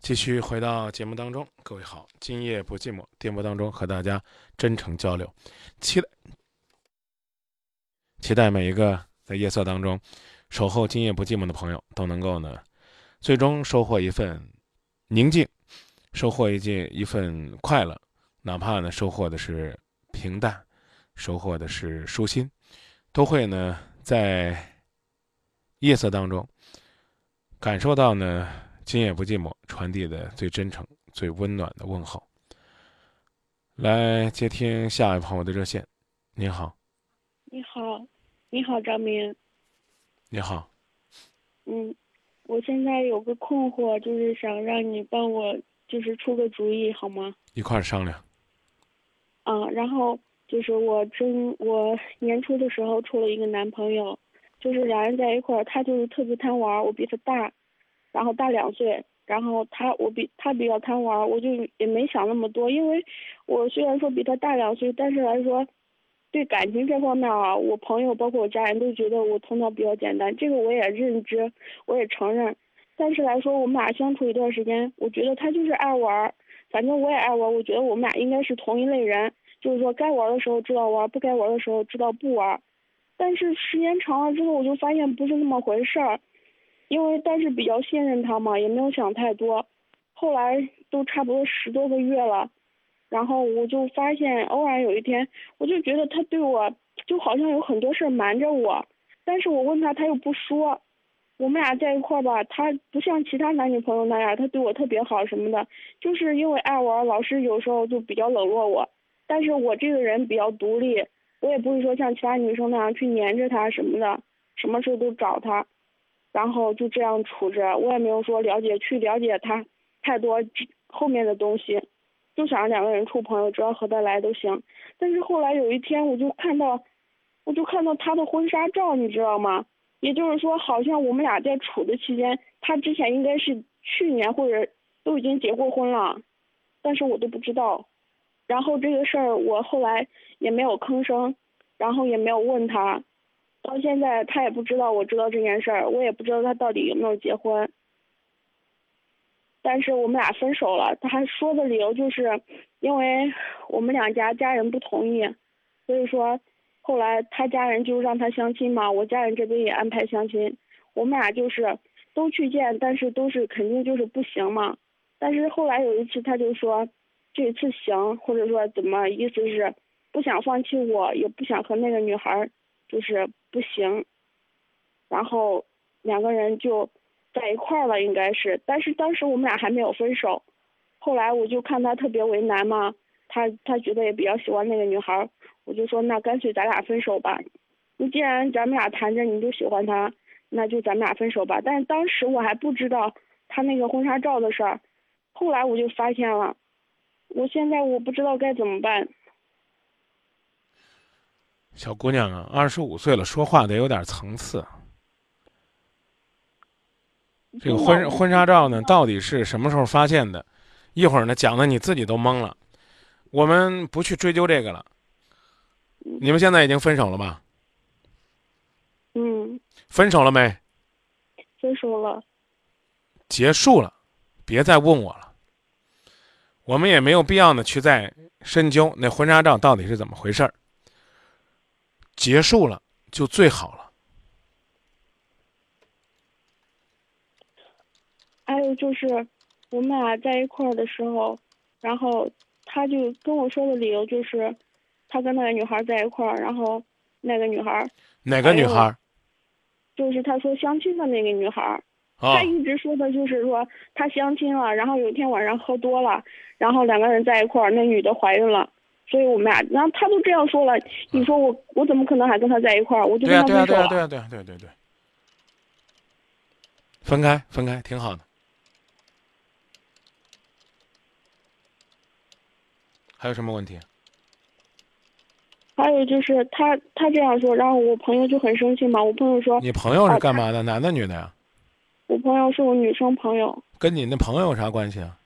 继续回到节目当中，各位好，今夜不寂寞，电波当中和大家真诚交流，期待期待每一个在夜色当中守候今夜不寂寞的朋友都能够呢，最终收获一份宁静，收获一件一份快乐，哪怕呢收获的是平淡，收获的是舒心，都会呢在夜色当中感受到呢。今夜不寂寞，传递的最真诚、最温暖的问候。来接听下一位朋友的热线。你好，你好，你好，张明。你好。嗯，我现在有个困惑，就是想让你帮我，就是出个主意，好吗？一块儿商量。啊，然后就是我真我年初的时候处了一个男朋友，就是两人在一块儿，他就是特别贪玩，我比他大。然后大两岁，然后他我比他比较贪玩，我就也没想那么多，因为我虽然说比他大两岁，但是来说，对感情这方面啊，我朋友包括我家人都觉得我头脑比较简单，这个我也认知，我也承认。但是来说，我们俩相处一段时间，我觉得他就是爱玩，反正我也爱玩，我觉得我们俩应该是同一类人，就是说该玩的时候知道玩，不该玩的时候知道不玩。但是时间长了之后，我就发现不是那么回事儿。因为但是比较信任他嘛，也没有想太多。后来都差不多十多个月了，然后我就发现，偶然有一天，我就觉得他对我就好像有很多事瞒着我。但是我问他，他又不说。我们俩在一块儿吧，他不像其他男女朋友那样，他对我特别好什么的。就是因为爱玩，老是有时候就比较冷落我。但是我这个人比较独立，我也不会说像其他女生那样去黏着他什么的，什么时候都找他。然后就这样处着，我也没有说了解去了解他太多后面的东西，就想两个人处朋友，只要合得来都行。但是后来有一天，我就看到，我就看到他的婚纱照，你知道吗？也就是说，好像我们俩在处的期间，他之前应该是去年或者都已经结过婚了，但是我都不知道。然后这个事儿我后来也没有吭声，然后也没有问他。到现在他也不知道我知道这件事儿，我也不知道他到底有没有结婚。但是我们俩分手了，他说的理由就是，因为我们两家家人不同意，所以说后来他家人就让他相亲嘛，我家人这边也安排相亲，我们俩就是都去见，但是都是肯定就是不行嘛。但是后来有一次他就说，这次行，或者说怎么意思是不想放弃我，也不想和那个女孩儿就是。不行，然后两个人就在一块儿了，应该是。但是当时我们俩还没有分手。后来我就看他特别为难嘛，他他觉得也比较喜欢那个女孩，我就说那干脆咱俩分手吧。你既然咱们俩谈着你就喜欢他，那就咱们俩分手吧。但是当时我还不知道他那个婚纱照的事儿，后来我就发现了。我现在我不知道该怎么办。小姑娘啊，二十五岁了，说话得有点层次。这个婚婚纱照呢，到底是什么时候发现的？一会儿呢，讲的你自己都懵了。我们不去追究这个了。你们现在已经分手了吧？嗯。分手了没？分手了。结束了，别再问我了。我们也没有必要呢，去再深究那婚纱照到底是怎么回事儿。结束了就最好了。还有就是，我们俩在一块儿的时候，然后他就跟我说的理由就是，他跟那个女孩在一块儿，然后那个女孩哪个女孩？就是他说相亲的那个女孩他一直说的就是说他相亲了，然后有一天晚上喝多了，然后两个人在一块儿，那女的怀孕了。所以我们俩，然后他都这样说了，你说我我怎么可能还跟他在一块儿？我就跟他分手了。对啊对啊对啊对啊对对对。分开分开挺好的。还有什么问题？还有就是他他这样说，然后我朋友就很生气嘛。我朋友说：“你朋友是干嘛的？男的女的呀？”我朋友是我女生朋友。跟你那朋友有啥关系啊？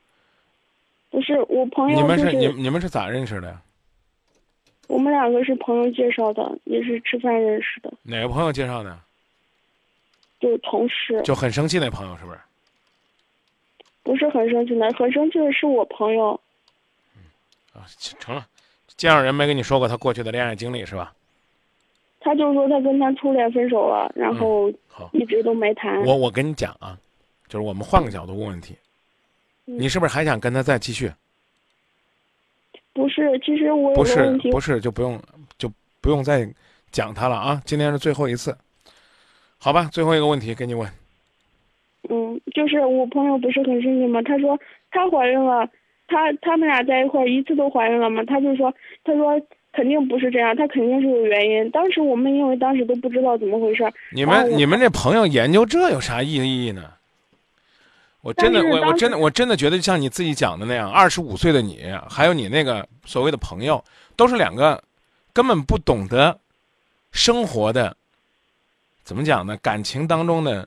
不是我朋友。你们是你你们是咋认识的呀？我们两个是朋友介绍的，也是吃饭认识的。哪个朋友介绍的？就是同事。就很生气那朋友是不是？不是很生气的，很生气的是我朋友。啊，成了，介绍人没跟你说过他过去的恋爱经历是吧？他就说他跟他初恋分手了，然后好，一直都没谈。我我跟你讲啊，就是我们换个角度问问题，嗯你是不是还想跟他再继续？不是，其实我有不是不是就不用就不用再讲他了啊！今天是最后一次，好吧？最后一个问题给你问，嗯，就是我朋友不是很生气吗？他说她怀孕了，她他们俩在一块儿一次都怀孕了嘛？他就说，他说肯定不是这样，他肯定是有原因。当时我们因为当时都不知道怎么回事儿，你们你们这朋友研究这有啥意义呢？我真的我我真的我真的觉得像你自己讲的那样，二十五岁的你，还有你那个所谓的朋友，都是两个根本不懂得生活的，怎么讲呢？感情当中的，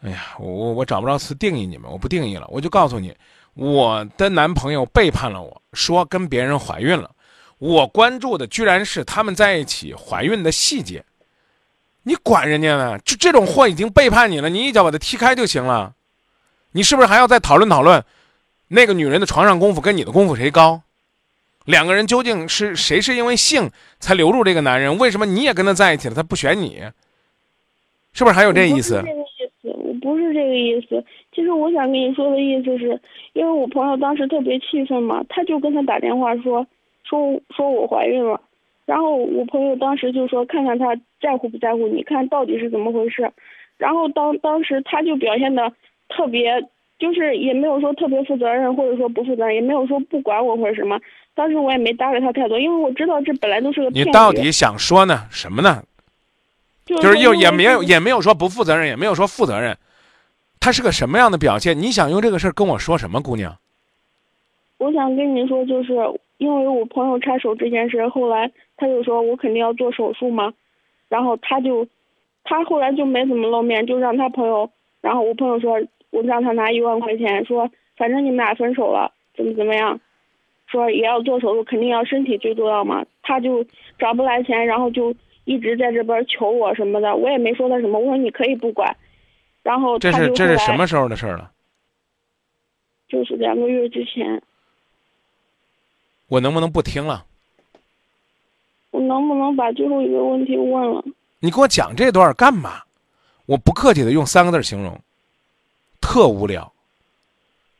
哎呀，我我我找不着词定义你们，我不定义了，我就告诉你，我的男朋友背叛了我，说跟别人怀孕了，我关注的居然是他们在一起怀孕的细节。你管人家呢？就这种货已经背叛你了，你一脚把他踢开就行了。你是不是还要再讨论讨论，那个女人的床上功夫跟你的功夫谁高？两个人究竟是谁是因为性才留住这个男人？为什么你也跟他在一起了，他不选你？是不是还有这意思我？不是这个意思，我不是这个意思。其实我想跟你说的意思是，因为我朋友当时特别气愤嘛，他就跟他打电话说，说说我怀孕了，然后我朋友当时就说看看他在乎不在乎，你看到底是怎么回事。然后当当时他就表现的特别，就是也没有说特别负责任，或者说不负责任，也没有说不管我或者什么。当时我也没搭理他太多，因为我知道这本来就是个你骗局。到底想说呢？什么呢？就就是又也没有有也没有说不负责任，也没有说负责任，他是个什么样的表现？你想用这个事儿跟我说什么，姑娘？我想跟你说，就是因为我朋友插手这件事，后来他就说我肯定要做手术嘛，然后他就，他后来就没怎么露面，就让他朋友，然后我朋友说，我让他拿一万块钱，说反正你们俩分手了，怎么怎么样，说也要做手术，肯定要身体最重要嘛，他就找不来钱，然后就一直在这边求我什么的，我也没说他什么，我说你可以不管，然后这是这是什么时候的事儿了？就是两个月之前，我能不能不听了？我能不能把最后一个问题问了？你给我讲这段儿干嘛？我不客气的用三个字形容，特无聊。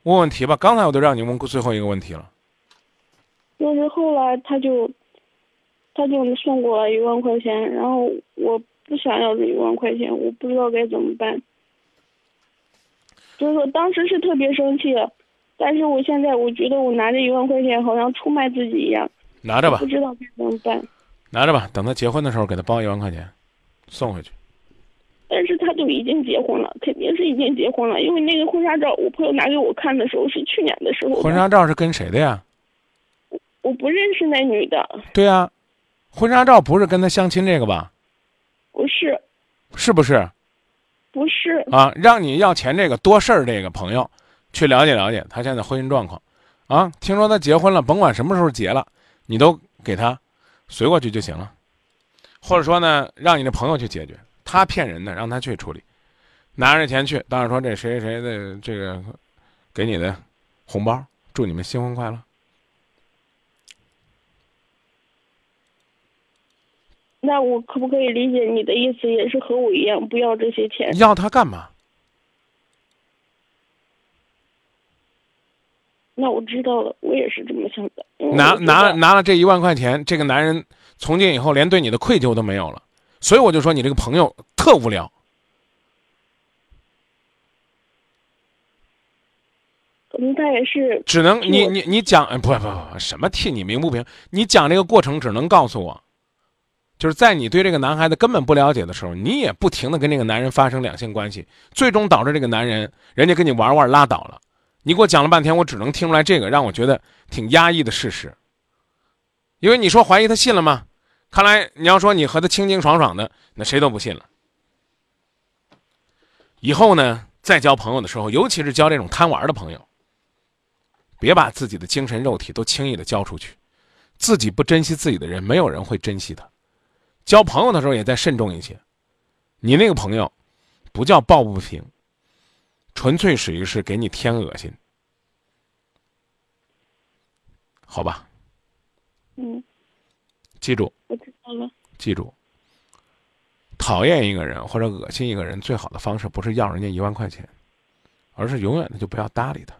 问问题吧，刚才我都让你问过最后一个问题了。就是后来他就，他就送过来一万块钱，然后我不想要这一万块钱，我不知道该怎么办。就是说当时是特别生气的，但是我现在我觉得我拿这一万块钱好像出卖自己一样，拿着吧不，知道该怎么办。拿着吧，等他结婚的时候给他包一万块钱，送回去。但是他都已经结婚了，肯定是已经结婚了，因为那个婚纱照我朋友拿给我看的时候是去年的时候的。婚纱照是跟谁的呀？我不认识那女的，对呀、婚纱照不是跟他相亲这个吧？不是，是不是不是，啊？让你要钱这个多事儿这个朋友，去了解了解他现在婚姻状况，啊，听说他结婚了，甭管什么时候结了，你都给他随过去就行了，或者说呢，让你的朋友去解决，他骗人的，让他去处理，拿着钱去，当然说这谁谁谁的这个给你的红包，祝你们新婚快乐。那我可不可以理解你的意思，也是和我一样，不要这些钱？要他干嘛？那我知道了，我也是这么想的。拿拿了拿了这一万块钱，这个男人从今以后连对你的愧疚都没有了，所以我就说你这个朋友特无聊。可能他也是只能你你你讲哎不不不什么替你鸣不平，你讲这个过程只能告诉我，就是在你对这个男孩子根本不了解的时候，你也不停的跟这个男人发生两性关系，最终导致这个男人人家跟你玩玩拉倒了。你给我讲了半天，我只能听出来这个让我觉得挺压抑的事实。因为你说怀疑他信了吗？看来你要说你和他清清爽爽的，那谁都不信了。以后呢，再交朋友的时候，尤其是交这种贪玩的朋友，别把自己的精神肉体都轻易的交出去，自己不珍惜自己的人，没有人会珍惜他。交朋友的时候也再慎重一些。你那个朋友，不叫抱不平，纯粹属于是给你添恶心，好吧？嗯，记住，我知道了。记住，讨厌一个人或者恶心一个人，最好的方式不是要人家一万块钱，而是永远的就不要搭理他。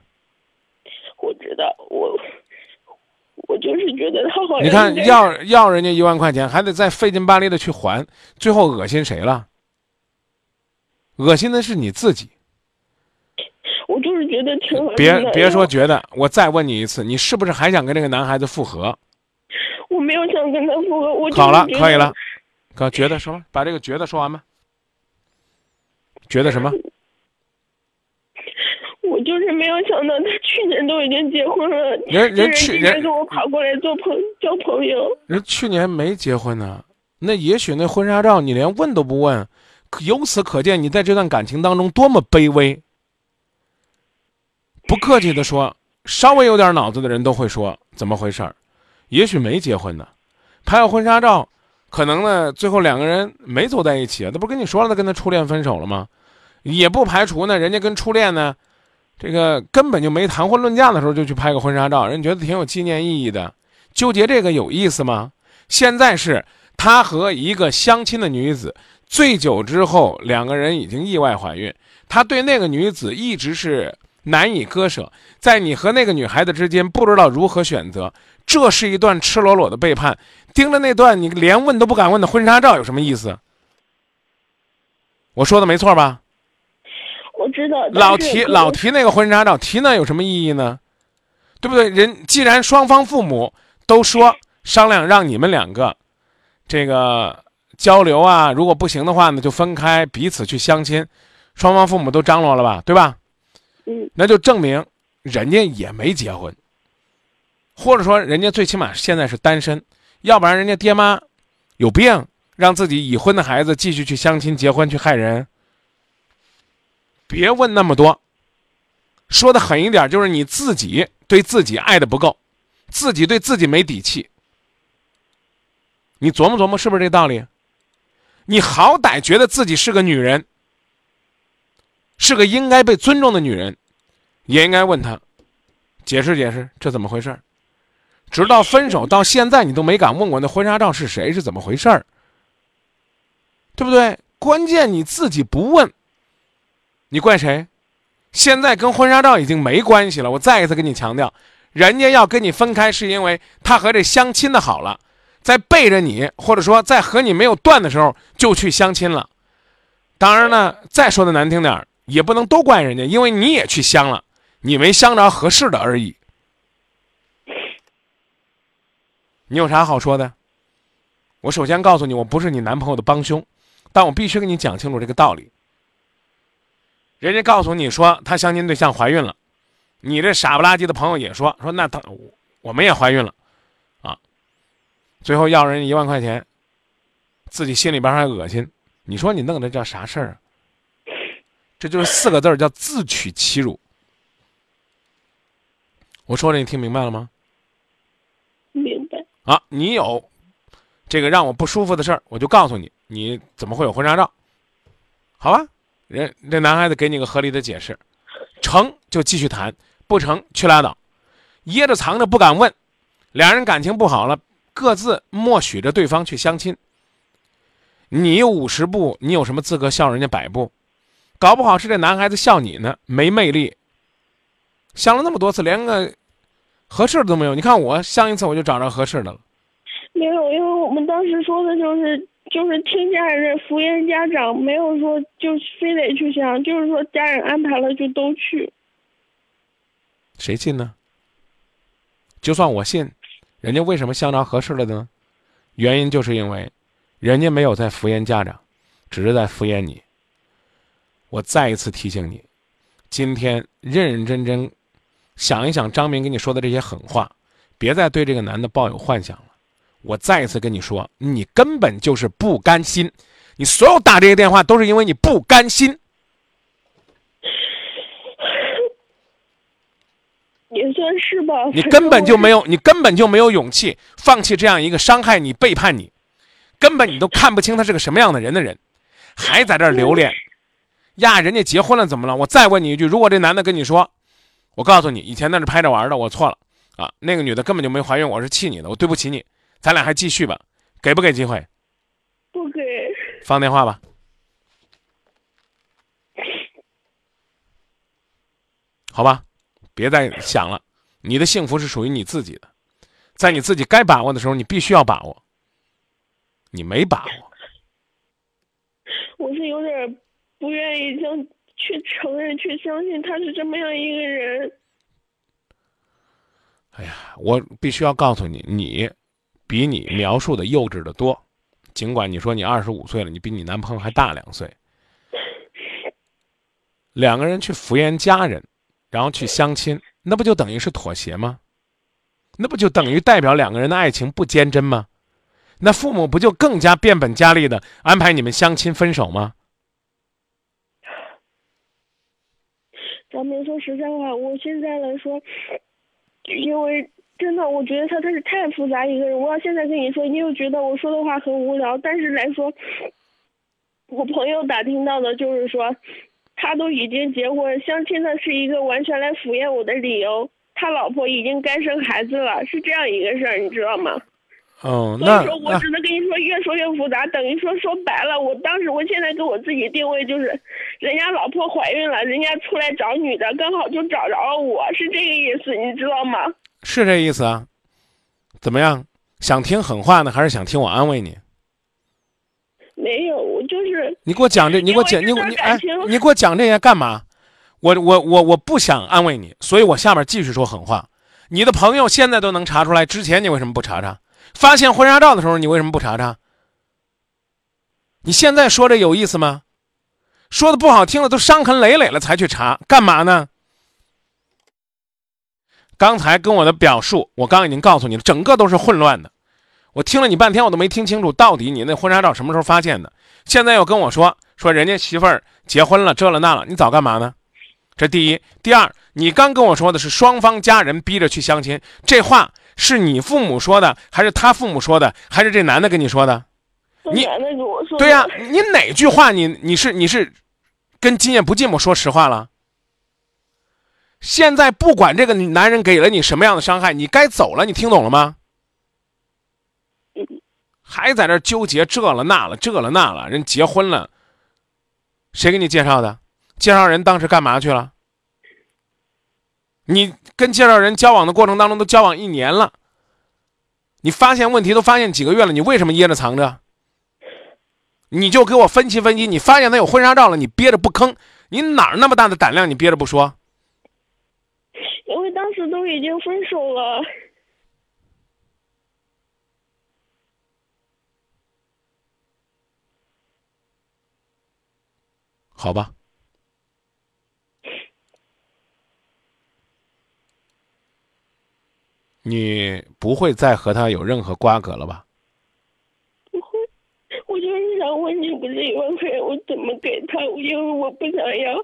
我知道，我我就是觉得他好像你看要要人家一万块钱，还得再费劲巴力的去还，最后恶心谁了？恶心的是你自己。我就是觉得挺别别说，觉得，我再问你一次，你是不是还想跟这个男孩子复合？我没有想跟他复合，我好了，可以了。哥，觉得什么，把这个觉得说完吧。觉得什么？我就是没有想到，他去年都已经结婚了，人人去年跟我跑过来做朋交朋友。人去年没结婚呢，那也许那婚纱照你连问都不问，由此可见你在这段感情当中多么卑微。不客气的说，稍微有点脑子的人都会说怎么回事儿，也许没结婚呢，拍个婚纱照，可能呢最后两个人没走在一起啊，那不跟你说了他跟他初恋分手了吗？也不排除呢，人家跟初恋呢，这个根本就没谈婚论嫁的时候就去拍个婚纱照，人觉得挺有纪念意义的，纠结这个有意思吗？现在是他和一个相亲的女子醉酒之后，两个人已经意外怀孕，他对那个女子一直是难以割舍，在你和那个女孩子之间不知道如何选择，这是一段赤裸裸的背叛。盯着那段你连问都不敢问的婚纱照有什么意思？我说的没错吧？我知道，老提老提那个婚纱照，提那有什么意义呢？对不对？人既然双方父母都说商量让你们两个这个交流啊，如果不行的话呢，就分开，彼此去相亲，双方父母都张罗了吧，对吧？嗯，那就证明人家也没结婚，或者说人家最起码现在是单身，要不然人家爹妈有病，让自己已婚的孩子继续去相亲结婚去害人。别问那么多，说的狠一点，就是你自己对自己爱的不够，自己对自己没底气。你琢磨琢磨，是不是这道理？你好歹觉得自己是个女人，是个应该被尊重的女人，也应该问他，解释解释这怎么回事儿直到分手到现在，你都没敢问我那婚纱照是谁，是怎么回事儿对不对？关键你自己不问，你怪谁？现在跟婚纱照已经没关系了。我再一次跟你强调，人家要跟你分开，是因为他和这相亲的好了，在背着你，或者说在和你没有断的时候就去相亲了。当然呢，再说的难听点儿，也不能都怪人家，因为你也去相了，你没相着合适的而已。你有啥好说的？我首先告诉你，我不是你男朋友的帮凶，但我必须跟你讲清楚这个道理。人家告诉你说他相亲对象怀孕了，你这傻不拉几的朋友也说说那他我们也怀孕了，啊，最后要人一万块钱，自己心里边还恶心，你说你弄的叫啥事儿啊？这就是四个字儿叫自取其辱。我说的你听明白了吗？啊，你有这个让我不舒服的事儿，我就告诉你，你怎么会有婚纱照？好吧，人这男孩子给你个合理的解释，成就继续谈，不成去拉倒，掖着藏着不敢问，两人感情不好了，各自默许着对方去相亲。你五十步，你有什么资格笑人家百步？搞不好是这男孩子笑你呢，没魅力。相了那么多次，连个合适的都没有。你看我相一次，我就找着合适的了。没有，因为我们当时说的就是就是听家人敷衍家长，没有说就非得去相，就是说家人安排了就都去。谁信呢？就算我信，人家为什么相着合适了呢？原因就是因为，人家没有在敷衍家长，只是在敷衍你。我再一次提醒你，今天认认真真想一想张明跟你说的这些狠话，别再对这个男的抱有幻想了。我再一次跟你说，你根本就是不甘心，你所有打这些电话都是因为你不甘心。也算是吧。你根本就没有，你根本就没有勇气放弃这样一个伤害你、背叛你，根本你都看不清他是个什么样的人的人，还在这儿留恋。呀，人家结婚了怎么了？我再问你一句，如果这男的跟你说，我告诉你，以前那是拍着玩的，我错了啊，那个女的根本就没怀孕，我是气你的，我对不起你，咱俩还继续吧，给不给机会？不给。放电话吧。好吧，别再想了，你的幸福是属于你自己的，在你自己该把握的时候，你必须要把握。你没把握，我是有点不愿意将去承认、去相信他是这么样一个人。哎呀，我必须要告诉你，你比你描述的幼稚的多。尽管你说你二十五岁了，你比你男朋友还大两岁。两个人去敷衍家人。然后去相亲，那不就等于是妥协吗？那不就等于代表两个人的爱情不坚贞吗？那父母不就更加变本加厉的安排你们相亲分手吗？张明，说实在话，我现在来说，因为真的，我觉得他他是太复杂一个人。我要现在跟你说，你又觉得我说的话很无聊。但是来说，我朋友打听到的就是说。他都已经结婚，相亲的是一个完全来敷衍我的理由。他老婆已经该生孩子了，是这样一个事儿，你知道吗？哦，那所以说我只能跟你说，越说越复杂。等于说说白了，我当时我现在给我自己定位就是，人家老婆怀孕了，人家出来找女的，刚好就找着了我，是这个意思，你知道吗？是这意思啊？怎么样？想听狠话呢，还是想听我安慰你？没有，我就是你给我讲这，你给我讲，你你哎，你给我讲这些干嘛？我我我我不想安慰你，所以我下面继续说狠话。你的朋友现在都能查出来，之前你为什么不查查？发现婚纱照的时候你为什么不查查？你现在说这有意思吗？说的不好听的都伤痕累累了才去查，干嘛呢？刚才跟我的表述，我刚已经告诉你了，整个都是混乱的。我听了你半天，我都没听清楚，到底你那婚纱照什么时候发现的？现在又跟我说说人家媳妇儿结婚了，这了那了，你早干嘛呢？这第一，第二，你刚跟我说的是双方家人逼着去相亲，这话是你父母说的，还是他父母说的，还是这男的跟你说的？你男的跟我说。对呀，你哪句话你你是你是跟今夜不寂寞说实话了？现在不管这个男人给了你什么样的伤害，你该走了，你听懂了吗？还在那纠结这了那了这了那了，人结婚了，谁给你介绍的？介绍人当时干嘛去了？你跟介绍人交往的过程当中都交往一年了，你发现问题都发现几个月了，你为什么掖着藏着？你就给我分析分析，你发现他有婚纱照了，你憋着不吭，你哪儿那么大的胆量？你憋着不说？因为当时都已经分手了。好吧，你不会再和他有任何瓜葛了吧？不会，我就是想问你，不是一万块钱我怎么给他？因为我不想要，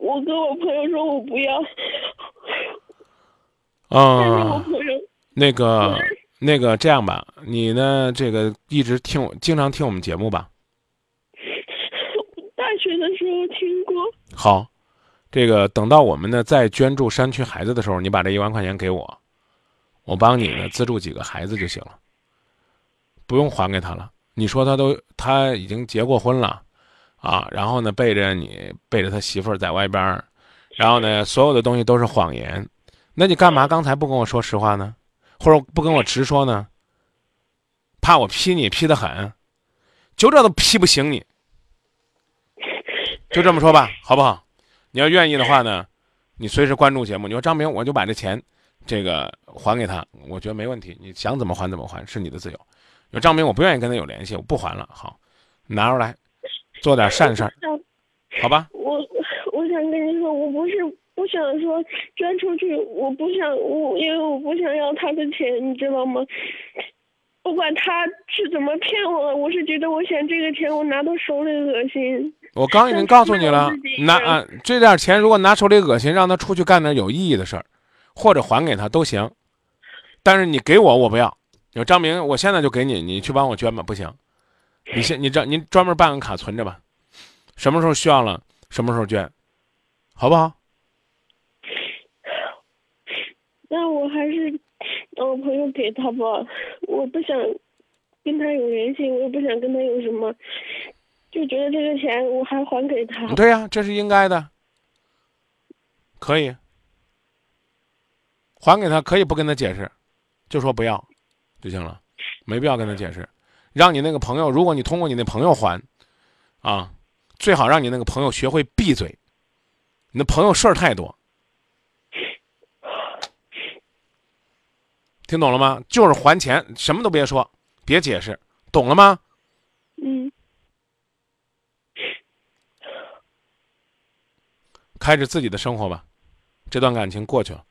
我跟我朋友说我不要。啊，那个那个这样吧，你呢？这个一直听我，经常听我们节目吧？大学的时候听过。好，这个等到我们呢再捐助山区孩子的时候，你把这一万块钱给我，我帮你呢资助几个孩子就行了，不用还给他了。你说他都他已经结过婚了，啊，然后呢背着你背着他媳妇儿在外边，然后呢所有的东西都是谎言，那你干嘛刚才不跟我说实话呢？或者不跟我直说呢？怕我批你批的狠，就这都批不醒你。就这么说吧，好不好？你要愿意的话呢，你随时关注节目。你说张明，我就把这钱，这个还给他，我觉得没问题。你想怎么还怎么还，是你的自由。有张明，我不愿意跟他有联系，我不还了。好，拿出来，做点善事儿，好吧？我我想跟你说，我不是不想说捐出去，我不想我，因为我不想要他的钱，你知道吗？不管他是怎么骗我的，我是觉得我想这个钱我拿到手里恶心。我刚已经告诉你了，拿啊这点钱如果拿手里恶心，让他出去干点有意义的事儿，或者还给他都行。但是你给我我不要。有张明，我现在就给你，你去帮我捐吧，不行。你先你这您专门办个卡存着吧。什么时候需要了，什么时候捐，好不好？那我还是让我朋友给他吧，我不想跟他有联系，我也不想跟他有什么，就觉得这个钱我还还给他。对呀、这是应该的，可以还给他，可以不跟他解释，就说不要就行了，没必要跟他解释。让你那个朋友，如果你通过你那朋友还，啊，最好让你那个朋友学会闭嘴。你的朋友事儿太多，听懂了吗？就是还钱，什么都别说，别解释，懂了吗？嗯，开始自己的生活吧，这段感情过去了，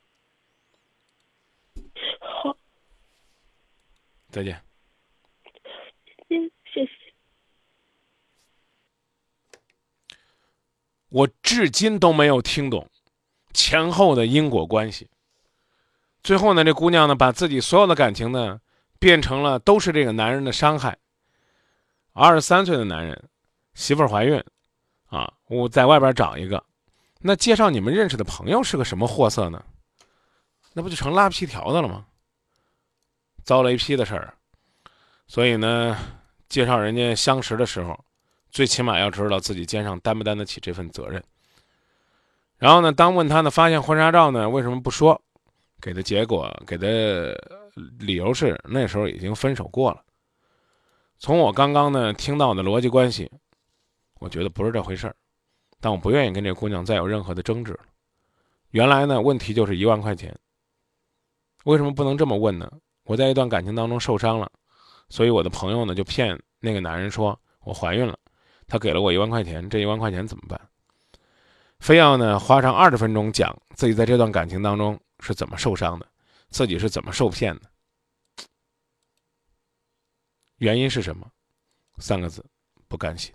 好，再见。嗯，谢谢。我至今都没有听懂前后的因果关系。最后呢，这姑娘呢，把自己所有的感情呢，变成了都是这个男人的伤害。二十三岁的男人，媳妇儿怀孕，啊，我在外边找一个，那介绍你们认识的朋友是个什么货色呢？那不就成拉皮条的了吗？遭雷劈的事儿。所以呢，介绍人家相识的时候，最起码要知道自己肩上担不担得起这份责任。然后呢，当问他呢，发现婚纱照呢，为什么不说？给的结果，给的理由是那时候已经分手过了。从我刚刚呢听到的逻辑关系，我觉得不是这回事儿，但我不愿意跟这姑娘再有任何的争执了。原来呢，问题就是一万块钱。为什么不能这么问呢？我在一段感情当中受伤了，所以我的朋友呢就骗那个男人说我怀孕了，他给了我一万块钱，这一万块钱怎么办？非要呢花上二十分钟讲自己在这段感情当中是怎么受伤的，自己是怎么受骗的，原因是什么？三个字：不甘心。